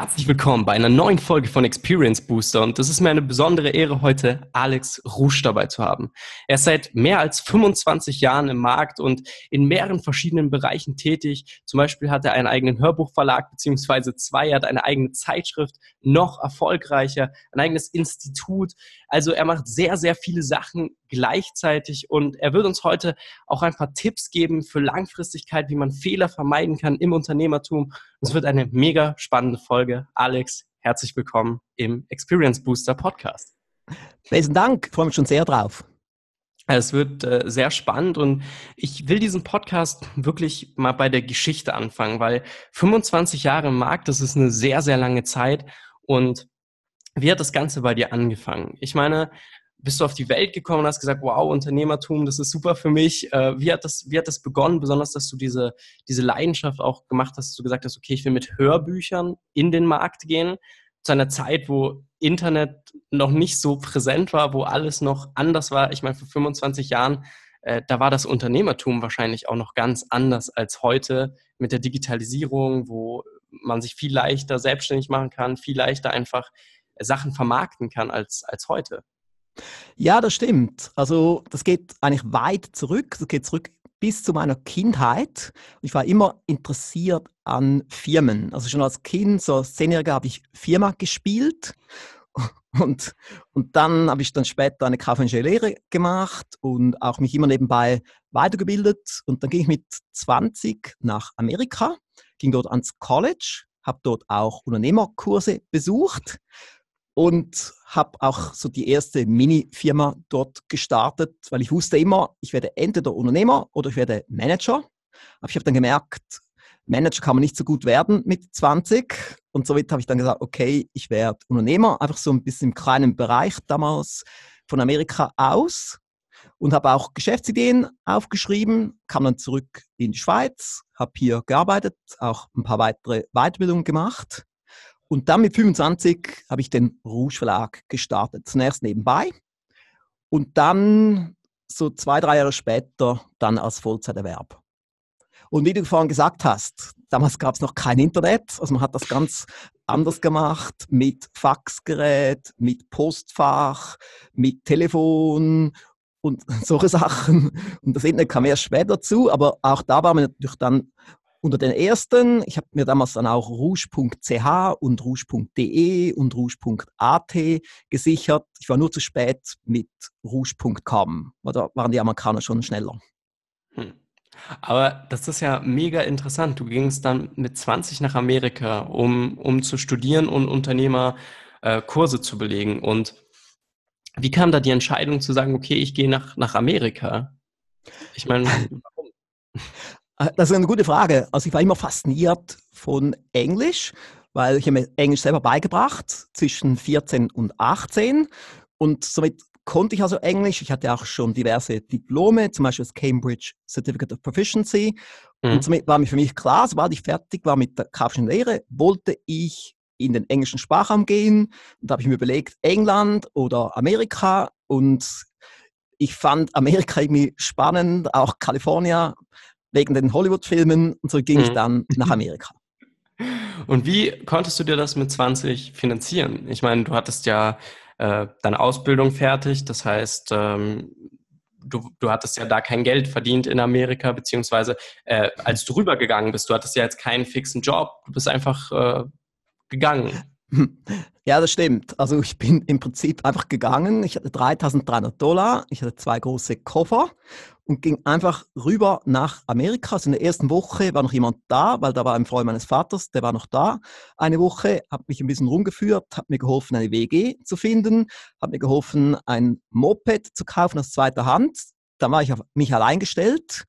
Herzlich willkommen bei einer neuen Folge von Experience Booster und es ist mir eine besondere Ehre, heute Alex Rusch dabei zu haben. Er ist seit mehr als 25 Jahren im Markt und in mehreren verschiedenen Bereichen tätig. Zum Beispiel hat er einen eigenen Hörbuchverlag beziehungsweise zwei, er hat eine eigene Zeitschrift, noch erfolgreicher, ein eigenes Institut. Also er macht sehr, sehr viele Sachen gleichzeitig und er wird uns heute auch ein paar Tipps geben für Langfristigkeit, wie man Fehler vermeiden kann im Unternehmertum. Es wird eine mega spannende Folge. Alex, herzlich willkommen im Experience Booster Podcast. Besten Dank, freue mich schon sehr drauf. Es wird äh, sehr spannend und ich will diesen Podcast wirklich mal bei der Geschichte anfangen, weil 25 Jahre im Markt, das ist eine sehr, sehr lange Zeit. Und wie hat das Ganze bei dir angefangen? Ich meine, bist du auf die Welt gekommen und hast gesagt, wow, Unternehmertum, das ist super für mich. Äh, wie, hat das, wie hat das begonnen, besonders, dass du diese, diese Leidenschaft auch gemacht hast, dass du gesagt hast, okay, ich will mit Hörbüchern in den Markt gehen, zu einer Zeit, wo Internet noch nicht so präsent war, wo alles noch anders war. Ich meine, vor 25 Jahren, äh, da war das Unternehmertum wahrscheinlich auch noch ganz anders als heute mit der Digitalisierung, wo man sich viel leichter selbstständig machen kann, viel leichter einfach Sachen vermarkten kann als, als heute. Ja, das stimmt. Also das geht eigentlich weit zurück. Das geht zurück bis zu meiner Kindheit. Ich war immer interessiert an Firmen. Also schon als Kind, so als Zehnjähriger, habe ich Firma gespielt. Und, und dann habe ich dann später eine kaufmännische Lehre gemacht und auch mich immer nebenbei weitergebildet. Und dann ging ich mit 20 nach Amerika, ging dort ans College, habe dort auch Unternehmerkurse besucht und habe auch so die erste Mini-Firma dort gestartet, weil ich wusste immer, ich werde entweder Unternehmer oder ich werde Manager. Aber ich habe dann gemerkt, Manager kann man nicht so gut werden mit 20. Und somit habe ich dann gesagt, okay, ich werde Unternehmer, einfach so ein bisschen im kleinen Bereich damals von Amerika aus und habe auch Geschäftsideen aufgeschrieben, kam dann zurück in die Schweiz, habe hier gearbeitet, auch ein paar weitere Weiterbildungen gemacht und dann mit 25 habe ich den Rouge Verlag gestartet. Zunächst nebenbei und dann so zwei, drei Jahre später dann als Vollzeiterwerb. Und wie du vorhin gesagt hast, damals gab es noch kein Internet, also man hat das ganz anders gemacht mit Faxgerät, mit Postfach, mit Telefon und solche Sachen. Und das Internet kam erst später dazu, aber auch da war man natürlich dann unter den ersten, ich habe mir damals dann auch rouge.ch und rouge.de und rouge.at gesichert. Ich war nur zu spät mit rouge.com. Da waren die Amerikaner schon schneller. Hm. Aber das ist ja mega interessant. Du gingst dann mit 20 nach Amerika, um, um zu studieren und Unternehmerkurse äh, zu belegen. Und wie kam da die Entscheidung zu sagen, okay, ich gehe nach, nach Amerika? Ich meine, warum? Äh, das ist eine gute Frage. Also ich war immer fasziniert von Englisch, weil ich habe mir Englisch selber beigebracht zwischen 14 und 18 und somit konnte ich also Englisch. Ich hatte auch schon diverse Diplome, zum Beispiel das Cambridge Certificate of Proficiency. Mhm. Und somit war mir für mich klar, sobald ich fertig war mit der kaufischen Lehre, wollte ich in den englischen Sprachraum gehen. Und da habe ich mir überlegt, England oder Amerika. Und ich fand Amerika irgendwie spannend, auch Kalifornien wegen den Hollywood-Filmen und so ging mhm. ich dann nach Amerika. Und wie konntest du dir das mit 20 finanzieren? Ich meine, du hattest ja äh, deine Ausbildung fertig, das heißt, ähm, du, du hattest ja da kein Geld verdient in Amerika, beziehungsweise äh, als du rübergegangen bist, du hattest ja jetzt keinen fixen Job, du bist einfach äh, gegangen. Ja, das stimmt. Also ich bin im Prinzip einfach gegangen. Ich hatte 3300 Dollar, ich hatte zwei große Koffer und ging einfach rüber nach Amerika. Also in der ersten Woche war noch jemand da, weil da war ein Freund meines Vaters, der war noch da. Eine Woche, hat mich ein bisschen rumgeführt, hat mir geholfen, eine WG zu finden, hat mir geholfen, ein Moped zu kaufen aus zweiter Hand. Dann war ich auf mich allein gestellt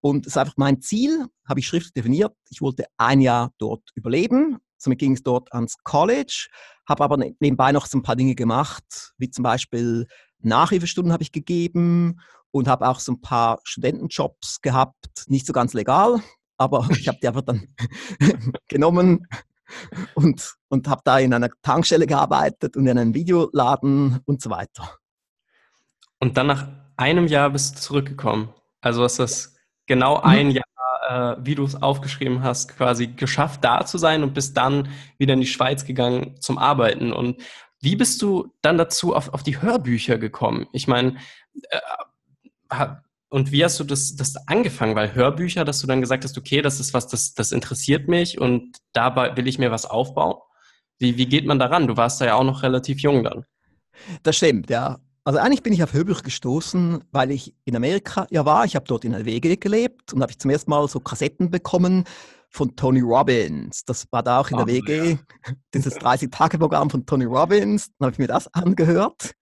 und es ist einfach mein Ziel, habe ich schriftlich definiert. Ich wollte ein Jahr dort überleben. Somit ging es dort ans College, habe aber ne-, nebenbei noch so ein paar Dinge gemacht, wie zum Beispiel Nachhilfestunden habe ich gegeben und habe auch so ein paar Studentenjobs gehabt, nicht so ganz legal, aber ich habe die einfach dann genommen und, und habe da in einer Tankstelle gearbeitet und in einem Videoladen und so weiter. Und dann nach einem Jahr bist du zurückgekommen. Also ist das genau ein Jahr äh, wie du es aufgeschrieben hast, quasi geschafft, da zu sein und bist dann wieder in die Schweiz gegangen zum Arbeiten. Und wie bist du dann dazu auf, auf die Hörbücher gekommen? Ich meine, äh, und wie hast du das, das angefangen? Weil Hörbücher, dass du dann gesagt hast, okay, das ist was, das, das interessiert mich und dabei will ich mir was aufbauen. Wie, wie geht man daran? Du warst da ja auch noch relativ jung dann. Das stimmt, ja. Also eigentlich bin ich auf Hörbücher gestoßen, weil ich in Amerika ja war. Ich habe dort in der WG gelebt und habe ich zum ersten Mal so Kassetten bekommen von Tony Robbins. Das war da auch in der oh, WG, ja. dieses 30-Tage-Programm von Tony Robbins. Dann habe ich mir das angehört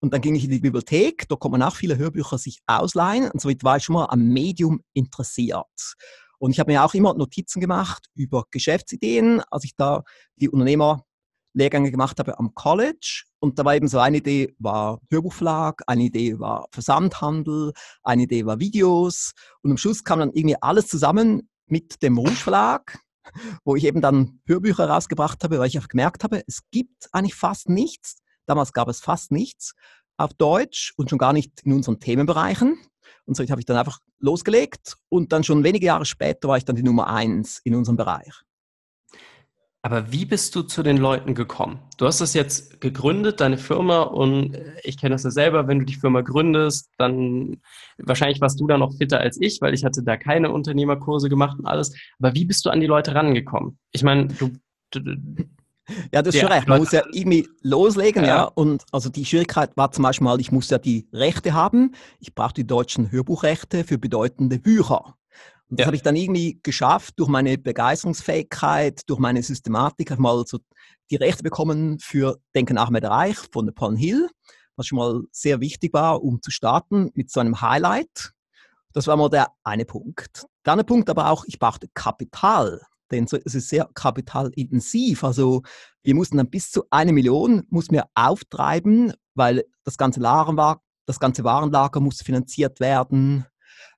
und dann ging ich in die Bibliothek. Da konnte man auch viele Hörbücher sich ausleihen und somit war ich schon mal am Medium interessiert. Und ich habe mir auch immer Notizen gemacht über Geschäftsideen, als ich da die Unternehmer Lehrgänge gemacht habe am College. Und da war eben so eine Idee war Hörbuchverlag, eine Idee war Versandhandel, eine Idee war Videos. Und am Schluss kam dann irgendwie alles zusammen mit dem Rouge Verlag, wo ich eben dann Hörbücher rausgebracht habe, weil ich auch gemerkt habe, es gibt eigentlich fast nichts. Damals gab es fast nichts auf Deutsch und schon gar nicht in unseren Themenbereichen. Und so habe ich dann einfach losgelegt und dann schon wenige Jahre später war ich dann die Nummer eins in unserem Bereich. Aber wie bist du zu den Leuten gekommen? Du hast das jetzt gegründet, deine Firma, und äh, ich kenne das ja selber, wenn du die Firma gründest, dann wahrscheinlich warst du da noch fitter als ich, weil ich hatte da keine Unternehmerkurse gemacht und alles. Aber wie bist du an die Leute rangekommen? Ich meine, du, du ja, das ist schon recht. Man muss ja irgendwie loslegen, ja. ja. Und also die Schwierigkeit war zum Beispiel mal, ich musste ja die Rechte haben. Ich brauchte die deutschen Hörbuchrechte für bedeutende Bücher. Und das ja. habe ich dann irgendwie geschafft durch meine Begeisterungsfähigkeit, durch meine Systematik, habe mal so die Rechte bekommen für Denken mit Reich von Napoleon Hill, was schon mal sehr wichtig war, um zu starten mit so einem Highlight. Das war mal der eine Punkt. Der andere Punkt aber auch, ich brauchte Kapital, denn es ist sehr kapitalintensiv. Also wir mussten dann bis zu eine Million mussten wir auftreiben, weil das ganze Lager war, das ganze Warenlager musste finanziert werden.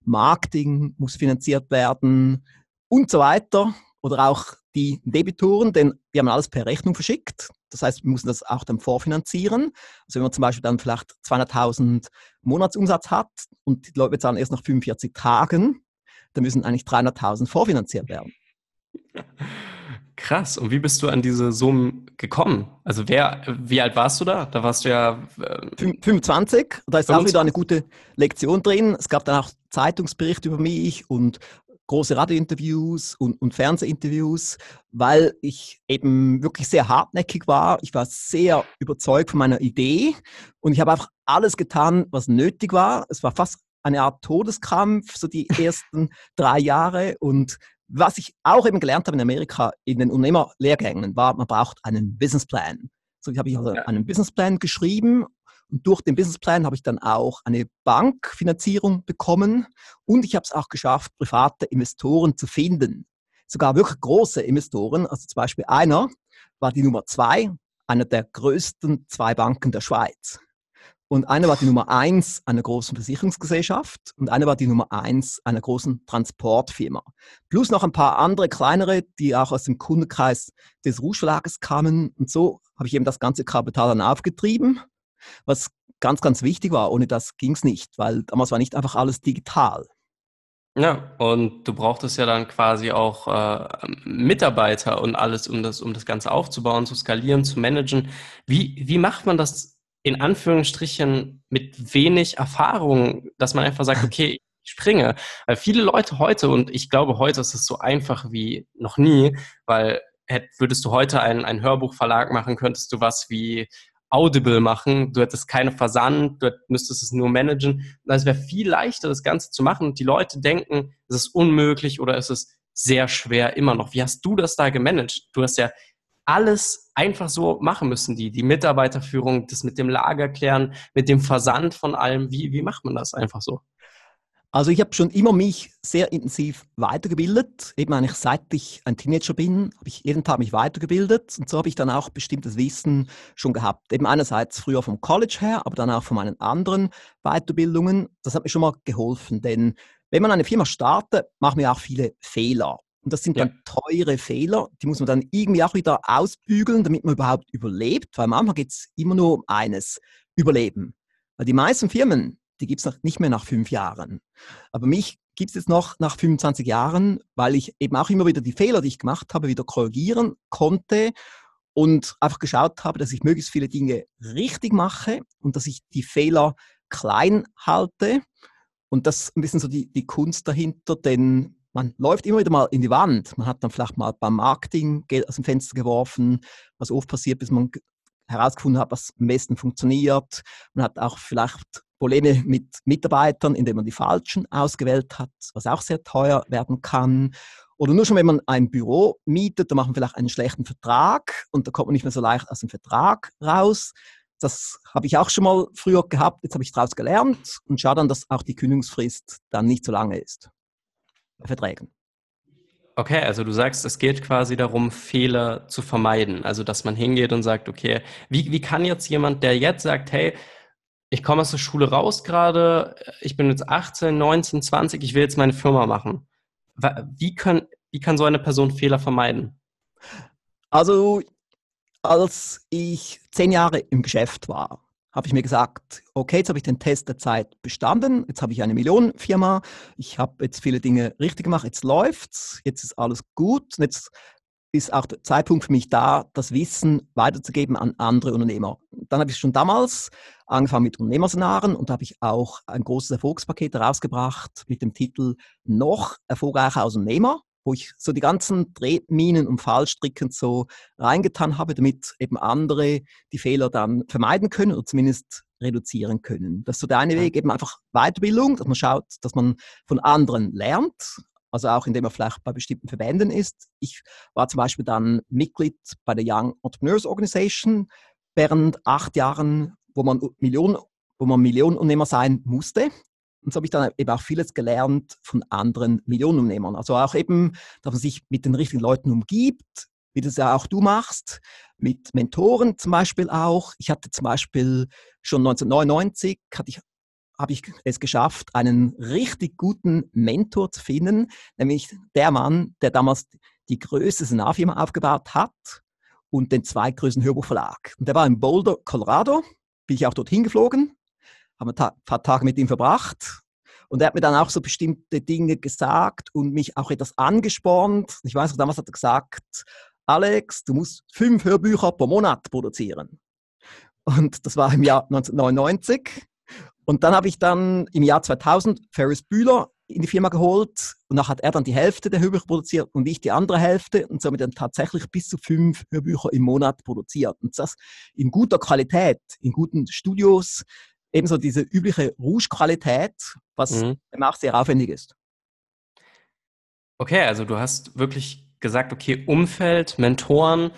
Marketing muss finanziert werden und so weiter. Oder auch die Debitoren, denn wir haben alles per Rechnung verschickt. Das heißt, wir müssen das auch dann vorfinanzieren. Also wenn man zum Beispiel dann vielleicht 200.000 Monatsumsatz hat und die Leute bezahlen erst nach 45 Tagen, dann müssen eigentlich 300.000 vorfinanziert werden. Krass. Und wie bist du an diese Summen gekommen? Also wer, wie alt warst du da? Da warst du ja äh, 25. Da ist 25. auch wieder eine gute Lektion drin. Es gab dann auch Zeitungsberichte über mich und große Radiointerviews und, und Fernsehinterviews, weil ich eben wirklich sehr hartnäckig war. Ich war sehr überzeugt von meiner Idee und ich habe einfach alles getan, was nötig war. Es war fast eine Art Todeskampf, so die ersten drei Jahre. Und was ich auch eben gelernt habe in Amerika in den Unternehmerlehrgängen war, man braucht einen Businessplan. So habe ich also einen Businessplan geschrieben und durch den Businessplan habe ich dann auch eine Bankfinanzierung bekommen und ich habe es auch geschafft, private Investoren zu finden. Sogar wirklich große Investoren. Also zum Beispiel einer war die Nummer zwei, einer der größten zwei Banken der Schweiz. Und eine war die Nummer eins einer großen Versicherungsgesellschaft und eine war die Nummer eins einer großen Transportfirma. Plus noch ein paar andere kleinere, die auch aus dem Kundenkreis des Rouge Verlages kamen. Und so habe ich eben das ganze Kapital dann aufgetrieben, was ganz, ganz wichtig war. Ohne das ging es nicht, weil damals war nicht einfach alles digital. Ja, und du brauchtest ja dann quasi auch äh, Mitarbeiter und alles, um das, um das Ganze aufzubauen, zu skalieren, zu managen. Wie, wie macht man das in Anführungsstrichen mit wenig Erfahrung, dass man einfach sagt, okay, ich springe. Weil viele Leute heute, und ich glaube, heute ist es so einfach wie noch nie, weil würdest du heute einen, einen Hörbuchverlag machen, könntest du was wie Audible machen, du hättest keine Versand, du müsstest es nur managen. Das wäre viel leichter, das Ganze zu machen. Und die Leute denken, es ist unmöglich oder es ist sehr schwer immer noch. Wie hast du das da gemanagt? Du hast ja alles einfach so machen müssen, die, die Mitarbeiterführung, das mit dem Lager klären, mit dem Versand von allem. Wie, wie macht man das einfach so? Also ich habe schon immer mich sehr intensiv weitergebildet. Eben eigentlich seit ich ein Teenager bin, habe ich jeden Tag mich weitergebildet und so habe ich dann auch bestimmtes Wissen schon gehabt. Eben einerseits früher vom College her, aber dann auch von meinen anderen Weiterbildungen. Das hat mir schon mal geholfen, denn wenn man eine Firma startet, machen wir auch viele Fehler. Und das sind ja. dann teure Fehler, die muss man dann irgendwie auch wieder ausbügeln, damit man überhaupt überlebt. Weil Anfang geht es immer nur um eines, Überleben. Weil die meisten Firmen, die gibt es nicht mehr nach fünf Jahren. Aber mich gibt es jetzt noch nach 25 Jahren, weil ich eben auch immer wieder die Fehler, die ich gemacht habe, wieder korrigieren konnte und einfach geschaut habe, dass ich möglichst viele Dinge richtig mache und dass ich die Fehler klein halte. Und das ist ein bisschen so die, die Kunst dahinter, denn man läuft immer wieder mal in die Wand. Man hat dann vielleicht mal beim Marketing Geld aus dem Fenster geworfen, was oft passiert, bis man herausgefunden hat, was am besten funktioniert. Man hat auch vielleicht Probleme mit Mitarbeitern, indem man die falschen ausgewählt hat, was auch sehr teuer werden kann. Oder nur schon, wenn man ein Büro mietet, da macht man vielleicht einen schlechten Vertrag und da kommt man nicht mehr so leicht aus dem Vertrag raus. Das habe ich auch schon mal früher gehabt. Jetzt habe ich daraus gelernt und schaue dann, dass auch die Kündigungsfrist dann nicht so lange ist. Bei Verträgen. Okay, also du sagst, es geht quasi darum, Fehler zu vermeiden. Also, dass man hingeht und sagt, okay, wie, wie kann jetzt jemand, der jetzt sagt, hey, ich komme aus der Schule raus gerade, ich bin jetzt 18, 19, 20, ich will jetzt meine Firma machen. Wie, können, wie kann so eine Person Fehler vermeiden? Also, als ich zehn Jahre im Geschäft war, habe ich mir gesagt, okay, jetzt habe ich den Test der Zeit bestanden, jetzt habe ich eine Millionenfirma, ich habe jetzt viele Dinge richtig gemacht, jetzt läuft's, jetzt ist alles gut. Jetzt ist auch der Zeitpunkt für mich da, das Wissen weiterzugeben an andere Unternehmer. Dann habe ich schon damals angefangen mit Unternehmerseminaren und da habe ich auch ein großes Erfolgspaket herausgebracht mit dem Titel Noch erfolgreicher als Unternehmer wo ich so die ganzen Drehminen und Fallstricken so reingetan habe, damit eben andere die Fehler dann vermeiden können oder zumindest reduzieren können. Das ist so der eine Weg, eben einfach Weiterbildung, dass man schaut, dass man von anderen lernt, also auch indem man vielleicht bei bestimmten Verbänden ist. Ich war zum Beispiel dann Mitglied bei der Young Entrepreneurs Organization während acht Jahren, wo man Millionen, wo man Millionenunternehmer sein musste. Und so habe ich dann eben auch vieles gelernt von anderen Millionenunternehmern. Also auch eben, dass man sich mit den richtigen Leuten umgibt, wie das ja auch du machst, mit Mentoren zum Beispiel auch. Ich hatte zum Beispiel schon 1999, hatte ich, habe ich es geschafft, einen richtig guten Mentor zu finden, nämlich der Mann, der damals die größte Senarfirma aufgebaut hat und den zweitgrößten Hörbuchverlag. Und der war in Boulder, Colorado, bin ich auch dorthin geflogen haben ein paar Tage mit ihm verbracht. Und er hat mir dann auch so bestimmte Dinge gesagt und mich auch etwas angespornt. Ich weiß noch, damals hat er gesagt, Alex, du musst fünf Hörbücher pro Monat produzieren. Und das war im Jahr 1999. Und dann habe ich dann im Jahr 2000 Ferris Bühler in die Firma geholt und dann hat er dann die Hälfte der Hörbücher produziert und ich die andere Hälfte und somit dann tatsächlich bis zu fünf Hörbücher im Monat produziert. Und das in guter Qualität, in guten Studios, ebenso diese übliche Rouge-Qualität, was mhm. auch sehr aufwendig ist. Okay, also du hast wirklich gesagt, okay, Umfeld, Mentoren,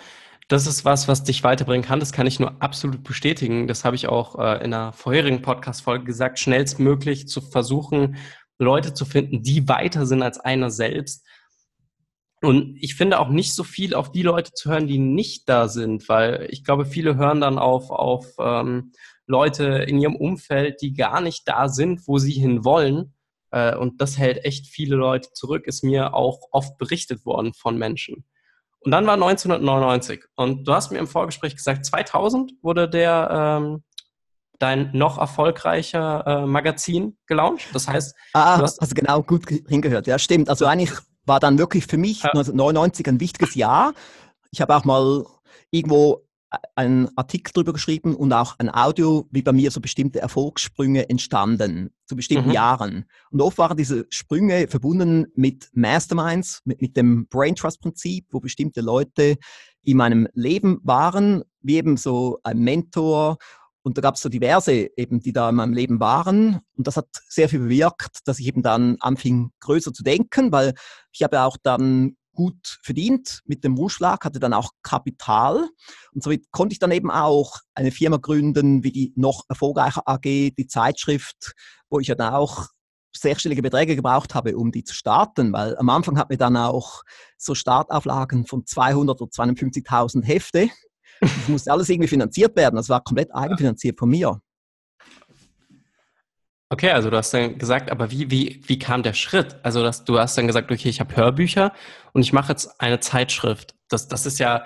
das ist was, was dich weiterbringen kann. Das kann ich nur absolut bestätigen. Das habe ich auch äh, in einer vorherigen Podcast-Folge gesagt, schnellstmöglich zu versuchen, Leute zu finden, die weiter sind als einer selbst. Und ich finde auch nicht so viel auf die Leute zu hören, die nicht da sind, weil ich glaube, viele hören dann auf, auf ähm, Leute in ihrem Umfeld, die gar nicht da sind, wo sie hin wollen. Äh, und das hält echt viele Leute zurück, ist mir auch oft berichtet worden von Menschen. Und dann war 1999 und du hast mir im Vorgespräch gesagt, 2000 wurde der ähm, dein noch erfolgreicher äh, Magazin gelauncht. Das heißt, ah, du hast also genau gut hingehört. Ja, stimmt. Also eigentlich war dann wirklich für mich ja. 1999 ein wichtiges Jahr. Ich habe auch mal irgendwo einen Artikel darüber geschrieben und auch ein Audio, wie bei mir so bestimmte Erfolgssprünge entstanden zu bestimmten mhm. Jahren. Und oft waren diese Sprünge verbunden mit Masterminds, mit, mit dem Brain Trust Prinzip, wo bestimmte Leute in meinem Leben waren, wie eben so ein Mentor. Und da gab es so diverse eben, die da in meinem Leben waren. Und das hat sehr viel bewirkt, dass ich eben dann anfing, größer zu denken, weil ich habe auch dann gut verdient mit dem Ruschlag, hatte dann auch Kapital. Und somit konnte ich dann eben auch eine Firma gründen, wie die noch erfolgreiche AG, die Zeitschrift, wo ich ja dann auch sechsstellige Beträge gebraucht habe, um die zu starten, weil am Anfang hat mir dann auch so Startauflagen von 200 oder 250.000 Hefte. Das musste alles irgendwie finanziert werden. Das war komplett eigenfinanziert von mir. Okay, also du hast dann gesagt, aber wie, wie, wie kam der Schritt? Also dass du hast dann gesagt, okay, ich habe Hörbücher und ich mache jetzt eine Zeitschrift. Das, das ist ja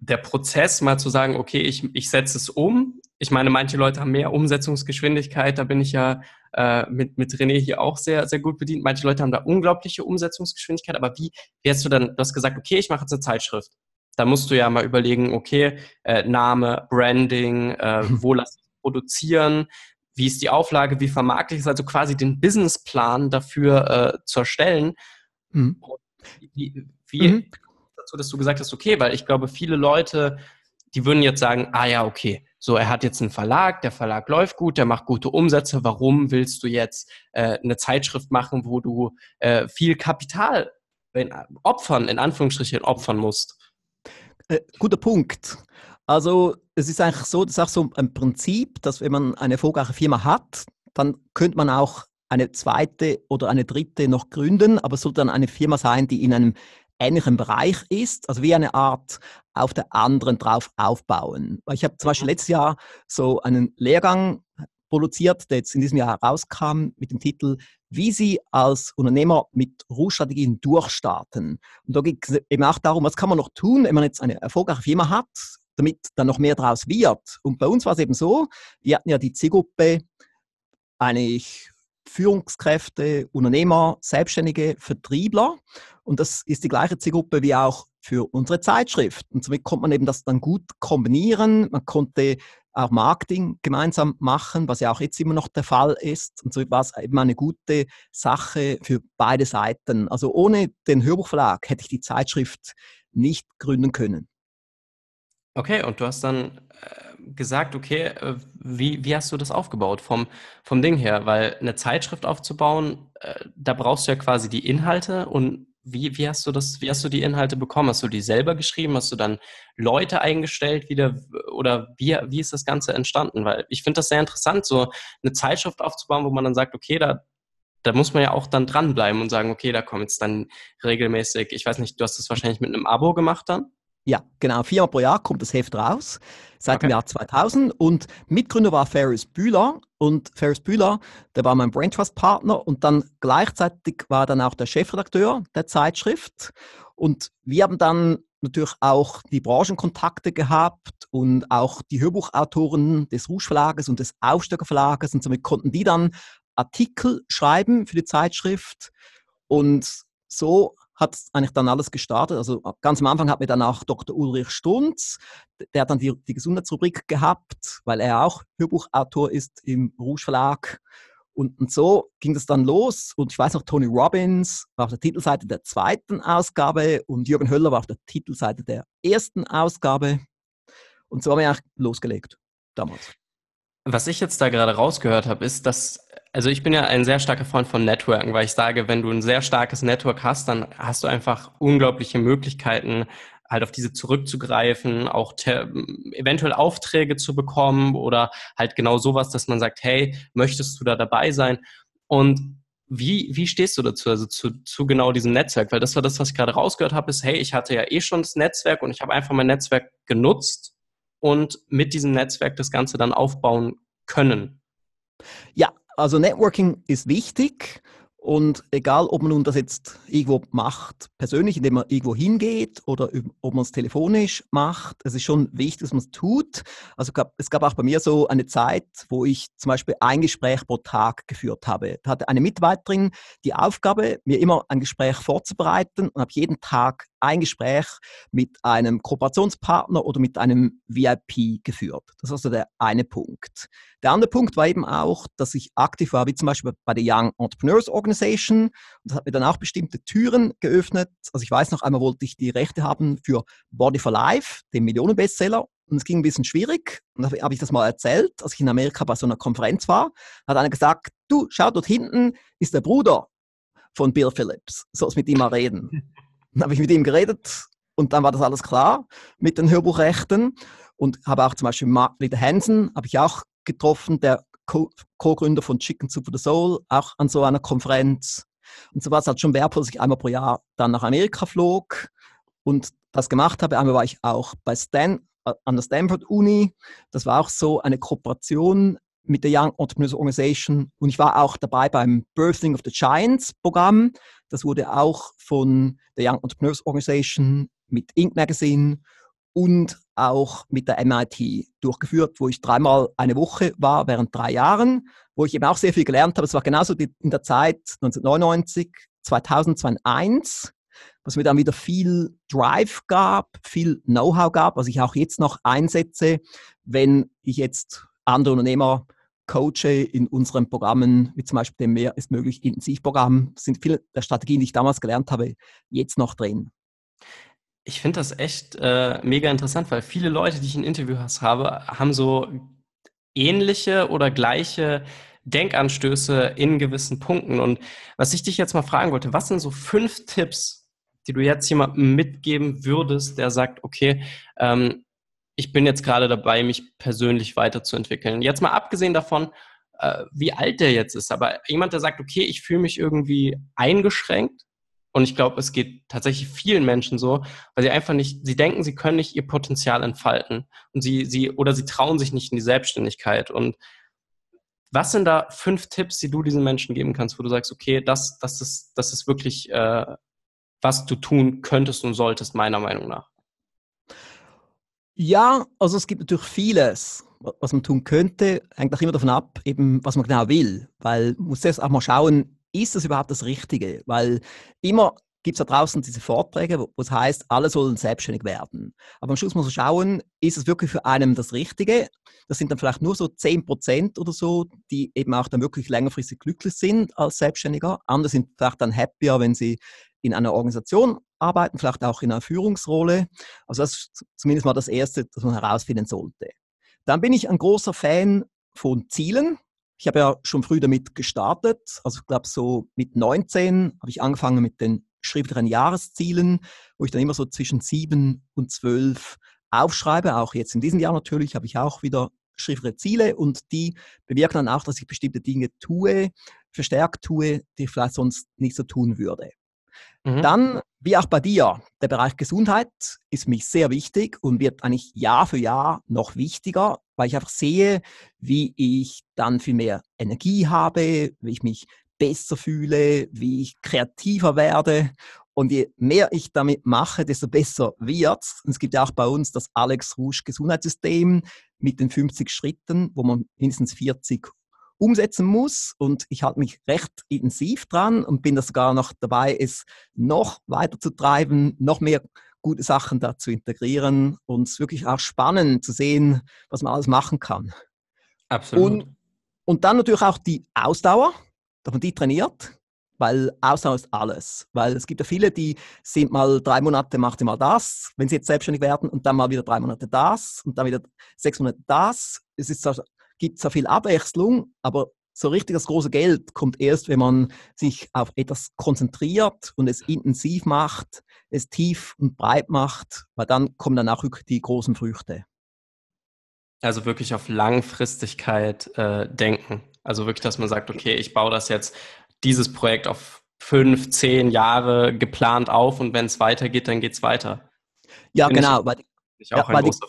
der Prozess, mal zu sagen, okay, ich, ich setze es um, ich meine, manche Leute haben mehr Umsetzungsgeschwindigkeit, da bin ich ja äh, mit, mit René hier auch sehr, sehr gut bedient. Manche Leute haben da unglaubliche Umsetzungsgeschwindigkeit, aber wie, wie hast du dann, du hast gesagt, okay, ich mache jetzt eine Zeitschrift. Da musst du ja mal überlegen, okay, äh, Name, Branding, äh, wo lasse ich produzieren, wie ist die Auflage, wie vermarkte ich es, also quasi den Businessplan dafür äh, zu erstellen. Mhm. Wie, wie mhm. dazu, dass du gesagt hast, okay, weil ich glaube, viele Leute, die würden jetzt sagen, ah ja, okay, so, er hat jetzt einen Verlag, der Verlag läuft gut, der macht gute Umsätze. Warum willst du jetzt äh, eine Zeitschrift machen, wo du äh, viel Kapital in, opfern, in Anführungsstrichen opfern musst? Äh, guter Punkt. Also es ist eigentlich so, das ist auch so ein Prinzip, dass wenn man eine erfolgreiche Firma hat, dann könnte man auch eine zweite oder eine dritte noch gründen, aber es sollte dann eine Firma sein, die in einem ähnlichen Bereich ist, also wie eine Art auf der anderen drauf aufbauen. Ich habe zum Beispiel mhm. letztes Jahr so einen Lehrgang produziert, der jetzt in diesem Jahr herauskam mit dem Titel Wie Sie als Unternehmer mit Ruhestrategien durchstarten. Und da geht es eben auch darum, was kann man noch tun, wenn man jetzt eine erfolgreiche Firma hat, damit dann noch mehr draus wird. Und bei uns war es eben so, wir hatten ja die Zielgruppe eigentlich Führungskräfte, Unternehmer, Selbstständige, Vertriebler. Und das ist die gleiche Zielgruppe wie auch für unsere Zeitschrift. Und somit konnte man eben das dann gut kombinieren. Man konnte auch Marketing gemeinsam machen, was ja auch jetzt immer noch der Fall ist. Und so war es eben eine gute Sache für beide Seiten. Also ohne den Hörbuchverlag hätte ich die Zeitschrift nicht gründen können. Okay, und du hast dann äh, gesagt, okay, äh, wie, wie hast du das aufgebaut vom, vom Ding her? Weil eine Zeitschrift aufzubauen, äh, da brauchst du ja quasi die Inhalte und wie, wie hast du das, wie hast du die Inhalte bekommen? Hast du die selber geschrieben? Hast du dann Leute eingestellt wieder oder wie, wie ist das Ganze entstanden? Weil ich finde das sehr interessant, so eine Zeitschrift aufzubauen, wo man dann sagt, okay, da, da muss man ja auch dann dranbleiben und sagen, okay, da kommt jetzt dann regelmäßig, ich weiß nicht, du hast das wahrscheinlich mit einem Abo gemacht dann? Ja, genau. Viermal pro Jahr kommt das Heft raus, seit okay. dem Jahr 2000. Und Mitgründer war Ferris Bühler. Und Ferris Bühler, der war mein Brain Trust Partner. Und dann gleichzeitig war dann auch der Chefredakteur der Zeitschrift. Und wir haben dann natürlich auch die Branchenkontakte gehabt und auch die Hörbuchautoren des Rouge Verlages und des Aufstöcker Verlages. Und somit konnten die dann Artikel schreiben für die Zeitschrift. Und so hat eigentlich dann alles gestartet. Also ganz am Anfang hat mir dann auch Dr. Ulrich Stunz, der hat dann die, die Gesundheitsrubrik gehabt, weil er auch Hörbuchautor ist im Rouge Verlag. Und, und, so ging das dann los. Und ich weiß noch, Tony Robbins war auf der Titelseite der zweiten Ausgabe und Jürgen Höller war auf der Titelseite der ersten Ausgabe. Und so haben wir eigentlich losgelegt damals. Was ich jetzt da gerade rausgehört habe, ist, dass also ich bin ja ein sehr starker Freund von Networken, weil ich sage, wenn du ein sehr starkes Network hast, dann hast du einfach unglaubliche Möglichkeiten, halt auf diese zurückzugreifen, auch eventuell Aufträge zu bekommen oder halt genau sowas, dass man sagt, hey, möchtest du da dabei sein? Und wie, wie stehst du dazu, also zu, zu genau diesem Netzwerk? Weil das war das, was ich gerade rausgehört habe, ist, hey, ich hatte ja eh schon das Netzwerk und ich habe einfach mein Netzwerk genutzt und mit diesem Netzwerk das Ganze dann aufbauen können. Ja, also Networking ist wichtig und egal, ob man nun das jetzt irgendwo macht, persönlich, indem man irgendwo hingeht oder ob man es telefonisch macht, es ist schon wichtig, dass man es tut. Also es gab auch bei mir so eine Zeit, wo ich zum Beispiel ein Gespräch pro Tag geführt habe. Da hatte eine Mitarbeiterin die Aufgabe, mir immer ein Gespräch vorzubereiten und habe jeden Tag ein Gespräch mit einem Kooperationspartner oder mit einem VIP geführt. Das war so der eine Punkt. Der andere Punkt war eben auch, dass ich aktiv war, wie zum Beispiel bei der Young Entrepreneurs Organization. Das hat mir dann auch bestimmte Türen geöffnet. Also ich weiß noch einmal wollte ich die Rechte haben für Body for Life, dem Millionenbestseller. Und es ging ein bisschen schwierig. Und dann habe ich das mal erzählt, als ich in Amerika bei so einer Konferenz war. hat einer gesagt, du, schau, dort hinten ist der Bruder von Bill Phillips. Sollst mit ihm mal reden. Dann habe ich mit ihm geredet und dann war das alles klar mit den Hörbuchrechten und habe auch zum Beispiel Mark Lieder Hansen, habe ich auch getroffen, der Co-Gründer von Chicken Soup for the Soul, auch an so einer Konferenz. Und so war es halt schon wertvoll, dass ich einmal pro Jahr dann nach Amerika flog und das gemacht habe. Einmal war ich auch bei Stan, äh, an der Stanford Uni. Das war auch so eine Kooperation mit der Young Entrepreneurs Organization und ich war auch dabei beim Birthing of the Giants Programm. Das wurde auch von der Young Entrepreneurs Organization mit Inc. Magazine und auch mit der MIT durchgeführt, wo ich dreimal eine Woche war während drei Jahren, wo ich eben auch sehr viel gelernt habe. Es war genauso in der Zeit 1999, 2000, 2001, was mir dann wieder viel Drive gab, viel Know-how gab, was ich auch jetzt noch einsetze, wenn ich jetzt andere Unternehmer coache in unseren Programmen, wie zum Beispiel dem Mehr ist möglich Intensivprogramm, sind viele der Strategien, die ich damals gelernt habe, jetzt noch drin. Ich finde das echt äh, mega interessant, weil viele Leute, die ich in Interviews habe, haben so ähnliche oder gleiche Denkanstöße in gewissen Punkten. Und was ich dich jetzt mal fragen wollte, was sind so fünf Tipps, die du jetzt jemandem mitgeben würdest, der sagt, okay, ähm, ich bin jetzt gerade dabei, mich persönlich weiterzuentwickeln. Jetzt mal abgesehen davon, äh, wie alt der jetzt ist, aber jemand, der sagt, okay, ich fühle mich irgendwie eingeschränkt. Und ich glaube, es geht tatsächlich vielen Menschen so, weil sie einfach nicht, sie denken, sie können nicht ihr Potenzial entfalten. Und sie, sie, oder sie trauen sich nicht in die Selbstständigkeit. Und was sind da fünf Tipps, die du diesen Menschen geben kannst, wo du sagst, okay, das, das ist, das ist wirklich, äh, was du tun könntest und solltest, meiner Meinung nach? Ja, also es gibt natürlich vieles, was man tun könnte. Hängt auch immer davon ab, eben, was man genau will. Weil man muss erst auch mal schauen, ist das überhaupt das Richtige? Weil immer gibt es da draußen diese Vorträge, wo es heißt, alle sollen selbstständig werden. Aber am Schluss muss man schauen, ist es wirklich für einen das Richtige? Das sind dann vielleicht nur so 10 Prozent oder so, die eben auch dann wirklich längerfristig glücklich sind als Selbstständiger. Andere sind vielleicht dann happier, wenn sie in einer Organisation arbeiten, vielleicht auch in einer Führungsrolle. Also das ist zumindest mal das Erste, das man herausfinden sollte. Dann bin ich ein großer Fan von Zielen. Ich habe ja schon früh damit gestartet. Also ich glaube, so mit 19 habe ich angefangen mit den schriftlichen Jahreszielen, wo ich dann immer so zwischen sieben und zwölf aufschreibe. Auch jetzt in diesem Jahr natürlich habe ich auch wieder schriftliche Ziele und die bewirken dann auch, dass ich bestimmte Dinge tue, verstärkt tue, die ich vielleicht sonst nicht so tun würde. Mhm. Dann, wie auch bei dir, der Bereich Gesundheit ist mich sehr wichtig und wird eigentlich Jahr für Jahr noch wichtiger, weil ich einfach sehe, wie ich dann viel mehr Energie habe, wie ich mich besser fühle, wie ich kreativer werde. Und je mehr ich damit mache, desto besser wird Und es gibt ja auch bei uns das Alex Rouge Gesundheitssystem mit den 50 Schritten, wo man mindestens 40 umsetzen muss. Und ich halte mich recht intensiv dran und bin da sogar noch dabei, es noch weiter zu treiben, noch mehr gute Sachen da zu integrieren und es wirklich auch spannend zu sehen, was man alles machen kann. Absolut. Und, und dann natürlich auch die Ausdauer, dass man die trainiert, weil Ausdauer ist alles. Weil es gibt ja viele, die sind mal drei Monate, machen sie mal das, wenn sie jetzt selbstständig werden und dann mal wieder drei Monate das und dann wieder sechs Monate das. Es ist gibt zwar viel Abwechslung, aber so richtig das große Geld kommt erst, wenn man sich auf etwas konzentriert und es intensiv macht, es tief und breit macht, weil dann kommen dann auch die großen Früchte. Also wirklich auf Langfristigkeit äh, denken. Also wirklich, dass man sagt, okay, ich baue das jetzt, dieses Projekt auf fünf, zehn Jahre geplant auf und wenn es weitergeht, dann geht es weiter. Ja, Bin genau. Ich, weil, ich auch ja, ein großer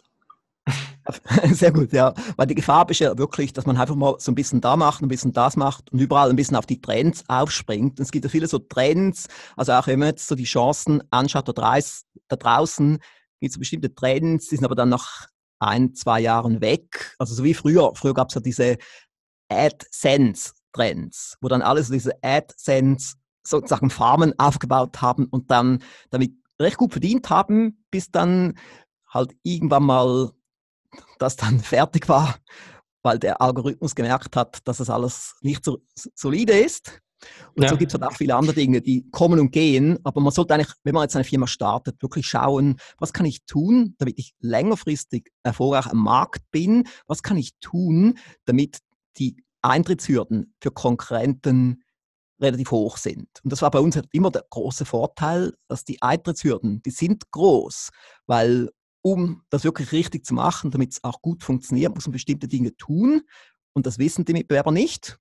Sehr gut, ja. Weil die Gefahr ist ja wirklich, dass man einfach mal so ein bisschen da macht, ein bisschen das macht und überall ein bisschen auf die Trends aufspringt. Und es gibt ja viele so Trends, also auch wenn man jetzt so die Chancen anschaut, da, draußen gibt es so bestimmte Trends, die sind aber dann nach ein, zwei Jahren weg. Also so wie früher. Früher gab es ja diese AdSense-Trends, wo dann alles diese AdSense sozusagen Farmen aufgebaut haben und dann damit recht gut verdient haben, bis dann halt irgendwann mal das dann fertig war, weil der Algorithmus gemerkt hat, dass das alles nicht so solide ist. Und ja. so gibt es halt auch viele andere Dinge, die kommen und gehen. Aber man sollte eigentlich, wenn man jetzt eine Firma startet, wirklich schauen, was kann ich tun, damit ich längerfristig erfolgreich am Markt bin? Was kann ich tun, damit die Eintrittshürden für Konkurrenten relativ hoch sind. Und das war bei uns halt immer der große Vorteil, dass die Eintrittshürden, die sind groß, weil um das wirklich richtig zu machen, damit es auch gut funktioniert, muss man bestimmte Dinge tun. Und das wissen die Mitbewerber nicht.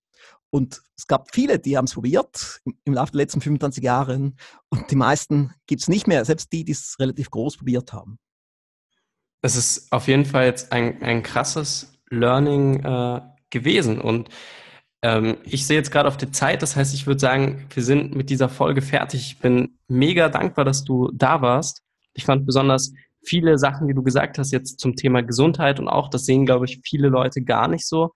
Und es gab viele, die haben es probiert im Laufe der letzten 25 Jahre. Und die meisten gibt es nicht mehr, selbst die, die es relativ groß probiert haben. Es ist auf jeden Fall jetzt ein, ein krasses Learning äh, gewesen. Und ähm, ich sehe jetzt gerade auf die Zeit, das heißt, ich würde sagen, wir sind mit dieser Folge fertig. Ich bin mega dankbar, dass du da warst. Ich fand besonders viele Sachen, die du gesagt hast, jetzt zum Thema Gesundheit und auch, das sehen, glaube ich, viele Leute gar nicht so.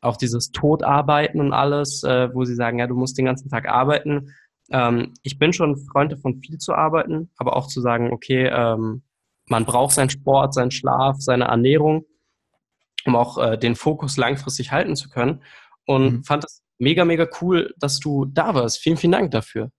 Auch dieses Todarbeiten und alles, äh, wo sie sagen, ja, du musst den ganzen Tag arbeiten. Ähm, ich bin schon Freund davon, viel zu arbeiten, aber auch zu sagen, okay, ähm, man braucht seinen Sport, seinen Schlaf, seine Ernährung, um auch äh, den Fokus langfristig halten zu können. Und mhm. fand es mega, mega cool, dass du da warst. Vielen, vielen Dank dafür.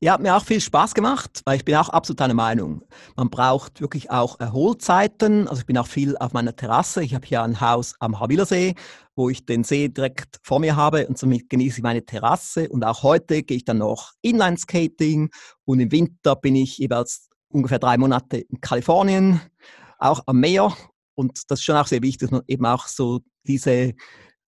Ja, hat mir auch viel Spaß gemacht, weil ich bin auch absolut einer Meinung. Man braucht wirklich auch Erholzeiten. Also ich bin auch viel auf meiner Terrasse. Ich habe hier ein Haus am Havillersee, wo ich den See direkt vor mir habe und somit genieße ich meine Terrasse. Und auch heute gehe ich dann noch Inline-Skating und im Winter bin ich jeweils ungefähr drei Monate in Kalifornien, auch am Meer. Und das ist schon auch sehr wichtig, dass man eben auch so diese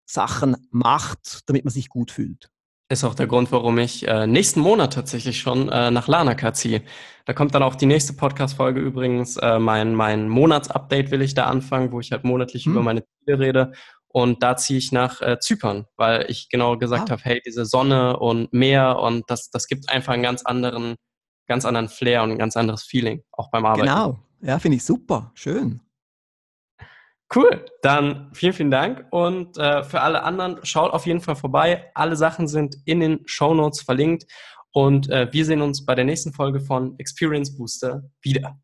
Sachen macht, damit man sich gut fühlt. Ist auch der Grund, warum ich äh, nächsten Monat tatsächlich schon äh, nach Lanaka ziehe. Da kommt dann auch die nächste Podcast-Folge übrigens. Äh, mein, mein Monatsupdate will ich da anfangen, wo ich halt monatlich hm. über meine Ziele rede. Und da ziehe ich nach äh, Zypern, weil ich genau gesagt ah. habe, hey, diese Sonne und Meer und das, das gibt einfach einen ganz anderen, ganz anderen Flair und ein ganz anderes Feeling, auch beim Arbeiten. Genau, ja, finde ich super, schön. Cool, dann vielen, vielen Dank. Und äh, für alle anderen, schaut auf jeden Fall vorbei. Alle Sachen sind in den Show Notes verlinkt. Und äh, wir sehen uns bei der nächsten Folge von Experience Booster wieder.